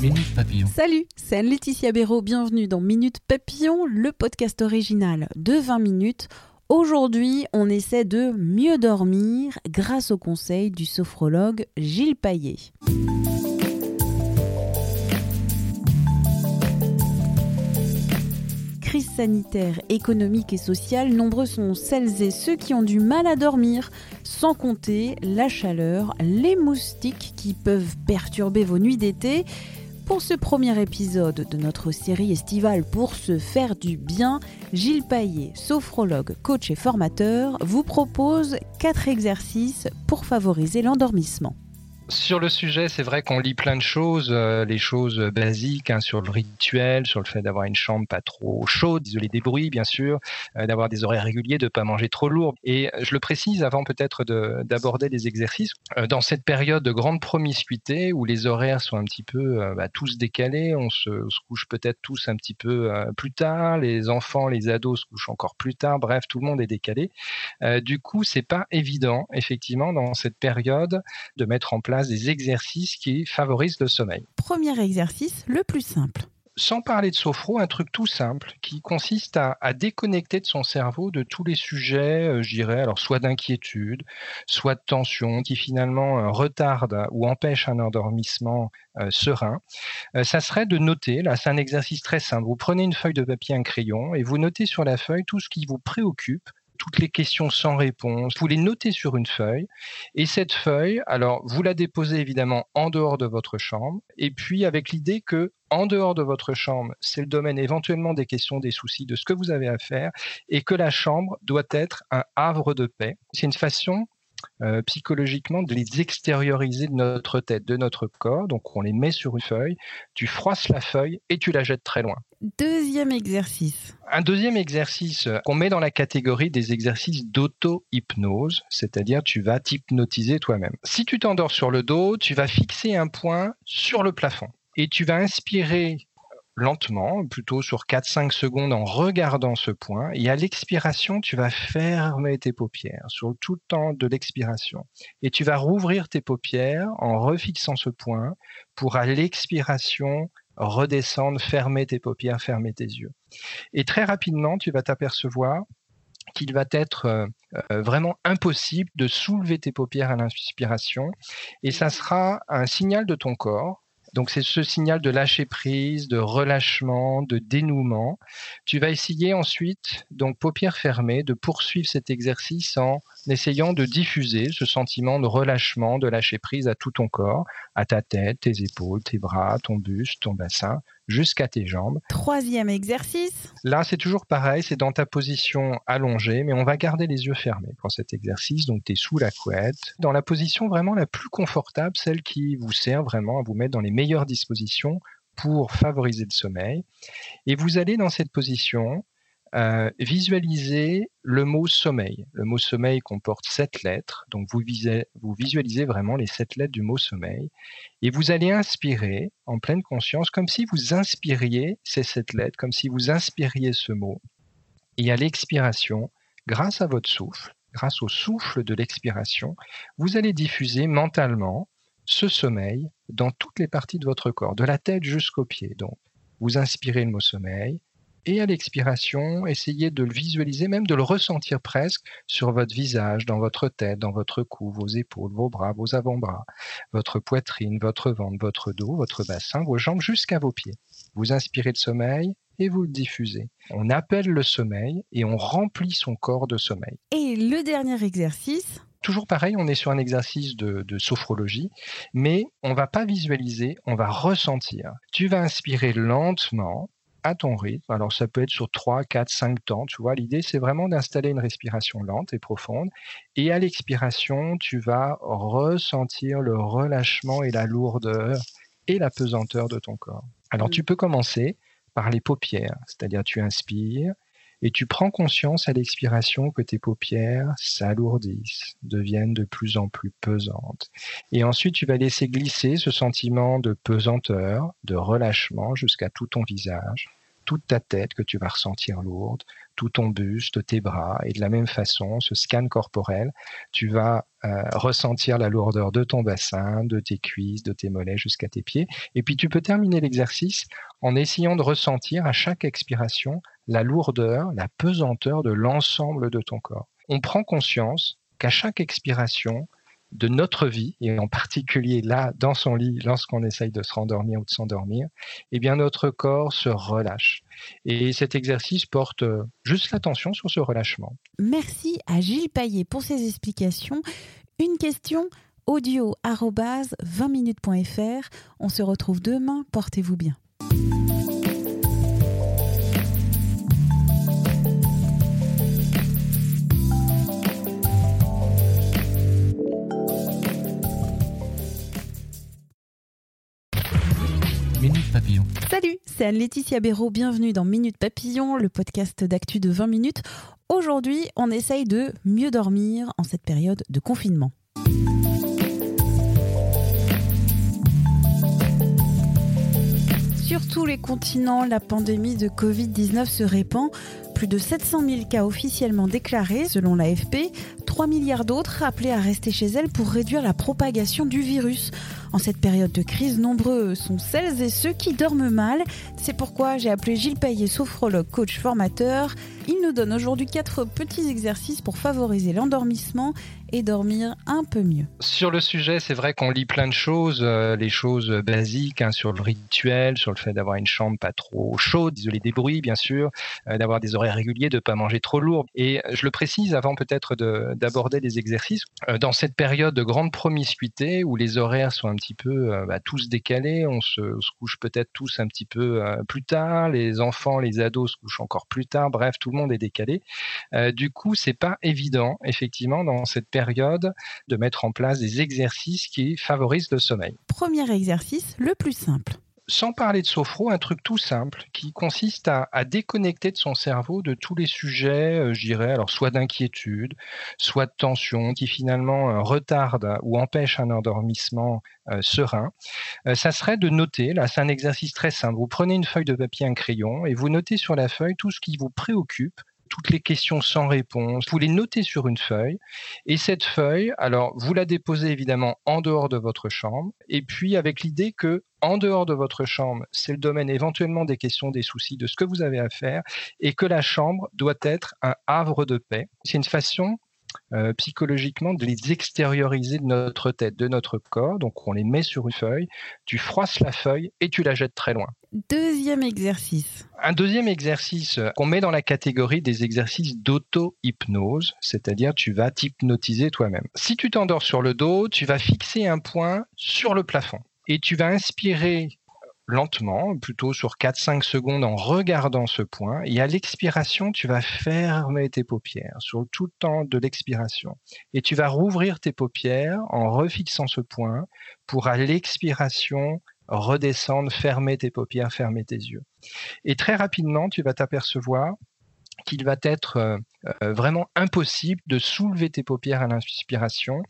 Minute Papillon. Salut, c'est Anne-Laetitia Béraud, bienvenue dans Minute Papillon, le podcast original de 20 minutes. Aujourd'hui, on essaie de mieux dormir grâce au conseil du sophrologue Gilles Paillet. Crise sanitaire, économique et sociale, nombreux sont celles et ceux qui ont du mal à dormir, sans compter la chaleur, les moustiques qui peuvent perturber vos nuits d'été. Pour ce premier épisode de notre série estivale Pour se faire du bien, Gilles Paillet, sophrologue, coach et formateur, vous propose quatre exercices pour favoriser l'endormissement. Sur le sujet, c'est vrai qu'on lit plein de choses, euh, les choses basiques hein, sur le rituel, sur le fait d'avoir une chambre pas trop chaude, d'isoler des bruits, bien sûr, euh, d'avoir des horaires réguliers, de ne pas manger trop lourd. Et je le précise avant peut-être de- d'aborder les exercices. euh, dans cette période de grande promiscuité où les horaires sont un petit peu bah, tous décalés, on se, on se couche peut-être tous un petit peu plus tard, les enfants, les ados se couchent encore plus tard. Bref, tout le monde est décalé. Du coup, c'est pas évident, effectivement, dans cette période, de mettre en place des exercices qui favorisent le sommeil. Premier exercice, le plus simple. Sans parler de sophro, un truc tout simple qui consiste à, à déconnecter de son cerveau de tous les sujets, euh, je dirais, alors soit d'inquiétude, soit de tension, qui finalement euh, retardent ou empêchent un endormissement euh, serein. Euh, ça serait de noter, là c'est un exercice très simple, vous prenez une feuille de papier, un crayon, et vous notez sur la feuille tout ce qui vous préoccupe toutes les questions sans réponse, vous les notez sur une feuille. Et cette feuille, alors vous la déposez évidemment en dehors de votre chambre. Et puis avec l'idée que en dehors de votre chambre, c'est le domaine éventuellement des questions, des soucis, de ce que vous avez à faire et que la chambre doit être un havre de paix. C'est une façon euh, psychologiquement de les extérioriser de notre tête, de notre corps. Donc on les met sur une feuille, tu froisses la feuille et tu la jettes très loin. Deuxième exercice. Un deuxième exercice qu'on met dans la catégorie des exercices d'auto-hypnose, c'est-à-dire tu vas t'hypnotiser toi-même. Si tu t'endors sur le dos, tu vas fixer un point sur le plafond et tu vas inspirer lentement, plutôt sur 4-5 secondes en regardant ce point. Et à l'expiration, tu vas fermer tes paupières sur tout le temps de l'expiration. Et tu vas rouvrir tes paupières en refixant ce point pour à l'expiration redescendre, fermer tes paupières, fermer tes yeux. Et très rapidement, tu vas t'apercevoir qu'il va être euh, euh, vraiment impossible de soulever tes paupières à l'inspiration. Et ça sera un signal de ton corps donc c'est ce signal de lâcher prise, de relâchement, de dénouement. Tu vas essayer ensuite, donc paupières fermées, de poursuivre cet exercice en essayant de diffuser ce sentiment de relâchement, de lâcher prise à tout ton corps, à ta tête, tes épaules, tes bras, ton buste, ton bassin, jusqu'à tes jambes. Troisième exercice. Là, c'est toujours pareil, c'est dans ta position allongée, mais on va garder les yeux fermés pour cet exercice. Donc, tu es sous la couette, dans la position vraiment la plus confortable, celle qui vous sert vraiment à vous mettre dans les meilleures dispositions pour favoriser le sommeil. Et vous allez dans cette position euh, visualiser le mot sommeil. Le mot sommeil comporte sept lettres, donc vous, vous visualisez vraiment les sept lettres du mot sommeil, et vous allez inspirer en pleine conscience, comme si vous inspiriez ces sept lettres, comme si vous inspiriez ce mot. Et à l'expiration, grâce à votre souffle, grâce au souffle de l'expiration, vous allez diffuser mentalement ce sommeil dans toutes les parties de votre corps, de la tête jusqu'aux pieds. Donc, vous inspirez le mot sommeil, et à l'expiration, essayez de le visualiser, même de le ressentir presque sur votre visage, dans votre tête, dans votre cou, vos épaules, vos bras, vos avant-bras, votre poitrine, votre ventre, votre dos, votre bassin, vos jambes jusqu'à vos pieds. Vous inspirez le sommeil et vous le diffusez. On appelle le sommeil et on remplit son corps de sommeil. Et le dernier exercice? Toujours pareil, on est sur un exercice de, de sophrologie, mais on va pas visualiser, on va ressentir. Tu vas inspirer lentement, à ton rythme. Alors ça peut être sur 3, 4, 5 temps, tu vois. L'idée, c'est vraiment d'installer une respiration lente et profonde. Et à l'expiration, tu vas ressentir le relâchement et la lourdeur et la pesanteur de ton corps. Alors tu mmh. peux commencer par les paupières, c'est-à-dire tu inspires et tu prends conscience à l'expiration que tes paupières s'alourdissent, deviennent de plus en plus pesantes. Et ensuite, tu vas laisser glisser ce sentiment de pesanteur, de relâchement jusqu'à tout ton visage, toute ta tête que tu vas ressentir lourde, tout ton buste, tes bras, et de la même façon, ce scan corporel, tu vas euh, ressentir la lourdeur de ton bassin, de tes cuisses, de tes mollets jusqu'à tes pieds. Et puis tu peux terminer l'exercice en essayant de ressentir à chaque expiration la lourdeur, la pesanteur de l'ensemble de ton corps. On prend conscience qu'à chaque expiration de notre vie, et en particulier là, dans son lit, lorsqu'on essaye de se rendormir ou de s'endormir, eh bien notre corps se relâche. Et cet exercice porte euh, juste l'attention sur ce relâchement. Merci à Gilles Paillet pour ses explications. Une question audio 20minutes.fr. On se retrouve demain. Portez-vous bien. Anne-Laetitia Béraud. Bienvenue dans Minute Papillon, le podcast d'actu de 20 minutes. Aujourd'hui, on essaye de mieux dormir en cette période de confinement. Sur tous les continents, la pandémie de Covid-19 se répand. Plus de 700 000 cas officiellement déclarés selon l'AFP, 3 milliards d'autres appelés à rester chez elles pour réduire la propagation du virus. En cette période de crise, nombreux sont celles et ceux qui dorment mal. C'est pourquoi j'ai appelé Gilles Payet, sophrologue, coach, formateur. Il nous donne aujourd'hui quatre petits exercices pour favoriser l'endormissement et dormir un peu mieux. Sur le sujet, c'est vrai qu'on lit plein de choses, euh, les choses basiques hein, sur le rituel, sur le fait d'avoir une chambre pas trop chaude, d'isoler des bruits bien sûr, euh, d'avoir des horaires réguliers, de ne pas manger trop lourd. Et je le précise avant peut-être d'aborder des exercices, euh, dans cette période de grande promiscuité où les horaires sont un petit peu bah, tous décalés, on se, se couche peut-être tous un petit peu plus tard, les enfants, les ados se couchent encore plus tard, bref, tout le monde est décalé. du coup, c'est pas évident effectivement dans cette période de mettre en place des exercices qui favorisent le sommeil. Premier exercice, le plus simple sans parler de sophro, un truc tout simple qui consiste à, déconnecter de son cerveau de tous les sujets, euh, je dirais, alors soit d'inquiétude, soit de tension, qui finalement euh, retardent ou empêchent un endormissement euh, serein. ça serait de noter, là c'est un exercice très simple, vous prenez une feuille de papier, un crayon, et vous notez sur la feuille tout ce qui vous préoccupe toutes les questions sans réponse. Vous les notez sur une feuille. Et cette feuille, alors, vous la déposez évidemment en dehors de votre chambre. Et puis, avec l'idée que, en dehors de votre chambre, c'est le domaine éventuellement des questions, des soucis, de ce que vous avez à faire, et que la chambre doit être un havre de paix. C'est une façon euh, psychologiquement de les extérioriser de notre tête, de notre corps. Donc on les met sur une feuille, tu froisses la feuille et tu la jettes très loin. Deuxième exercice. Un deuxième exercice qu'on met dans la catégorie des exercices d'auto-hypnose, c'est-à-dire tu vas t'hypnotiser toi-même. Si tu t'endors sur le dos, tu vas fixer un point sur le plafond et tu vas inspirer lentement, plutôt sur 4-5 secondes en regardant ce point. Et à l'expiration, tu vas fermer tes paupières sur tout le temps de l'expiration. Et tu vas rouvrir tes paupières en refixant ce point pour à l'expiration redescendre, fermer tes paupières, fermer tes yeux. Et très rapidement, tu vas t'apercevoir qu'il va être euh, euh, vraiment impossible de soulever tes paupières à l'inspiration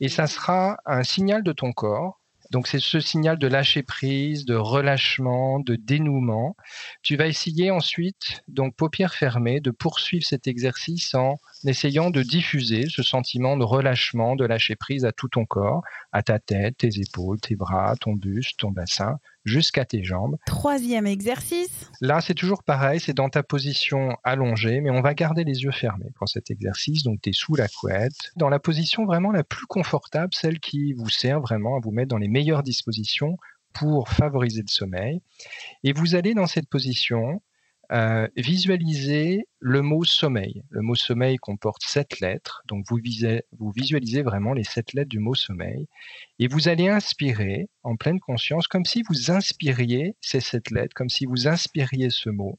et ça sera un signal de ton corps donc c'est ce signal de lâcher prise, de relâchement, de dénouement. Tu vas essayer ensuite, donc paupières fermées, de poursuivre cet exercice en essayant de diffuser ce sentiment de relâchement, de lâcher prise à tout ton corps, à ta tête, tes épaules, tes bras, ton buste, ton bassin, jusqu'à tes jambes. Troisième exercice. Là, c'est toujours pareil, c'est dans ta position allongée, mais on va garder les yeux fermés pour cet exercice. Donc, tu es sous la couette, dans la position vraiment la plus confortable, celle qui vous sert vraiment à vous mettre dans les meilleures dispositions pour favoriser le sommeil. Et vous allez dans cette position euh, visualisez le mot sommeil. Le mot sommeil comporte sept lettres, donc vous, vous visualisez vraiment les sept lettres du mot sommeil, et vous allez inspirer en pleine conscience, comme si vous inspiriez ces sept lettres, comme si vous inspiriez ce mot.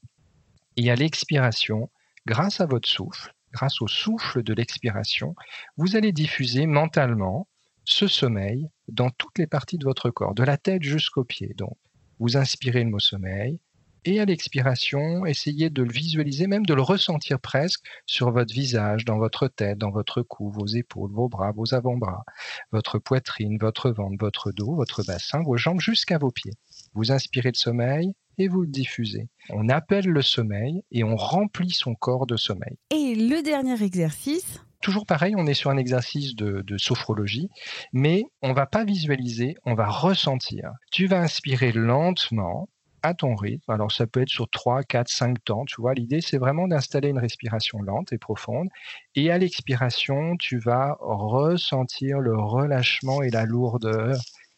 Et à l'expiration, grâce à votre souffle, grâce au souffle de l'expiration, vous allez diffuser mentalement ce sommeil dans toutes les parties de votre corps, de la tête jusqu'aux pieds. Donc, vous inspirez le mot sommeil, et à l'expiration, essayez de le visualiser, même de le ressentir presque sur votre visage, dans votre tête, dans votre cou, vos épaules, vos bras, vos avant-bras, votre poitrine, votre ventre, votre dos, votre bassin, vos jambes jusqu'à vos pieds. Vous inspirez le sommeil et vous le diffusez. On appelle le sommeil et on remplit son corps de sommeil. Et le dernier exercice Toujours pareil, on est sur un exercice de, de sophrologie, mais on va pas visualiser, on va ressentir. Tu vas inspirer lentement, à ton rythme. Alors ça peut être sur 3, 4, 5 temps, tu vois. L'idée, c'est vraiment d'installer une respiration lente et profonde. Et à l'expiration, tu vas ressentir le relâchement et la lourdeur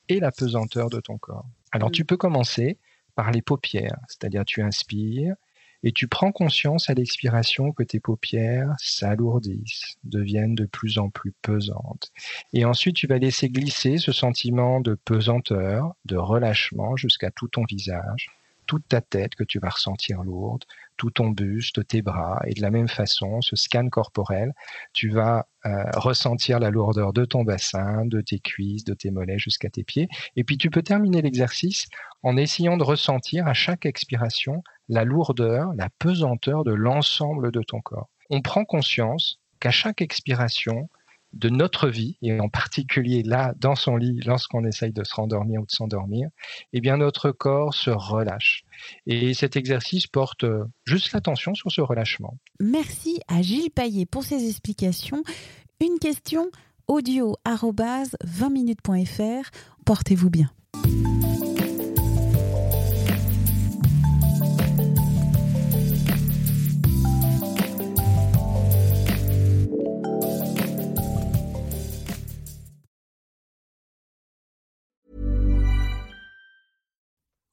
et la pesanteur de ton corps. Alors tu mmh. peux commencer par les paupières, c'est-à-dire tu inspires et tu prends conscience à l'expiration que tes paupières s'alourdissent, deviennent de plus en plus pesantes. Et ensuite, tu vas laisser glisser ce sentiment de pesanteur, de relâchement jusqu'à tout ton visage toute ta tête que tu vas ressentir lourde, tout ton buste, tes bras, et de la même façon, ce scan corporel, tu vas euh, ressentir la lourdeur de ton bassin, de tes cuisses, de tes mollets jusqu'à tes pieds. Et puis tu peux terminer l'exercice en essayant de ressentir à chaque expiration la lourdeur, la pesanteur de l'ensemble de ton corps. On prend conscience qu'à chaque expiration, de notre vie, et en particulier là, dans son lit, lorsqu'on essaye de se rendormir ou de s'endormir, eh bien notre corps se relâche. Et cet exercice porte euh, juste l'attention sur ce relâchement. Merci à Gilles Paillet pour ses explications. Une question audio 20 minutes.fr. Portez-vous bien.